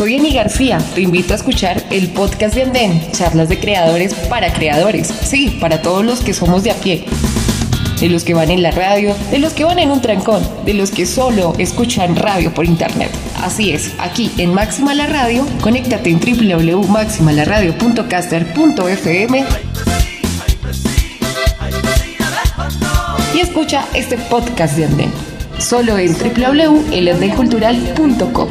Soy Eni García, te invito a escuchar el podcast de Andén, charlas de creadores para creadores, sí, para todos los que somos de a pie de los que van en la radio, de los que van en un trancón, de los que solo escuchan radio por internet. Así es, aquí en Máxima la Radio, conéctate en www.maximalaradio.caster.fm y escucha este podcast de Andén, solo en www.elandencultural.com.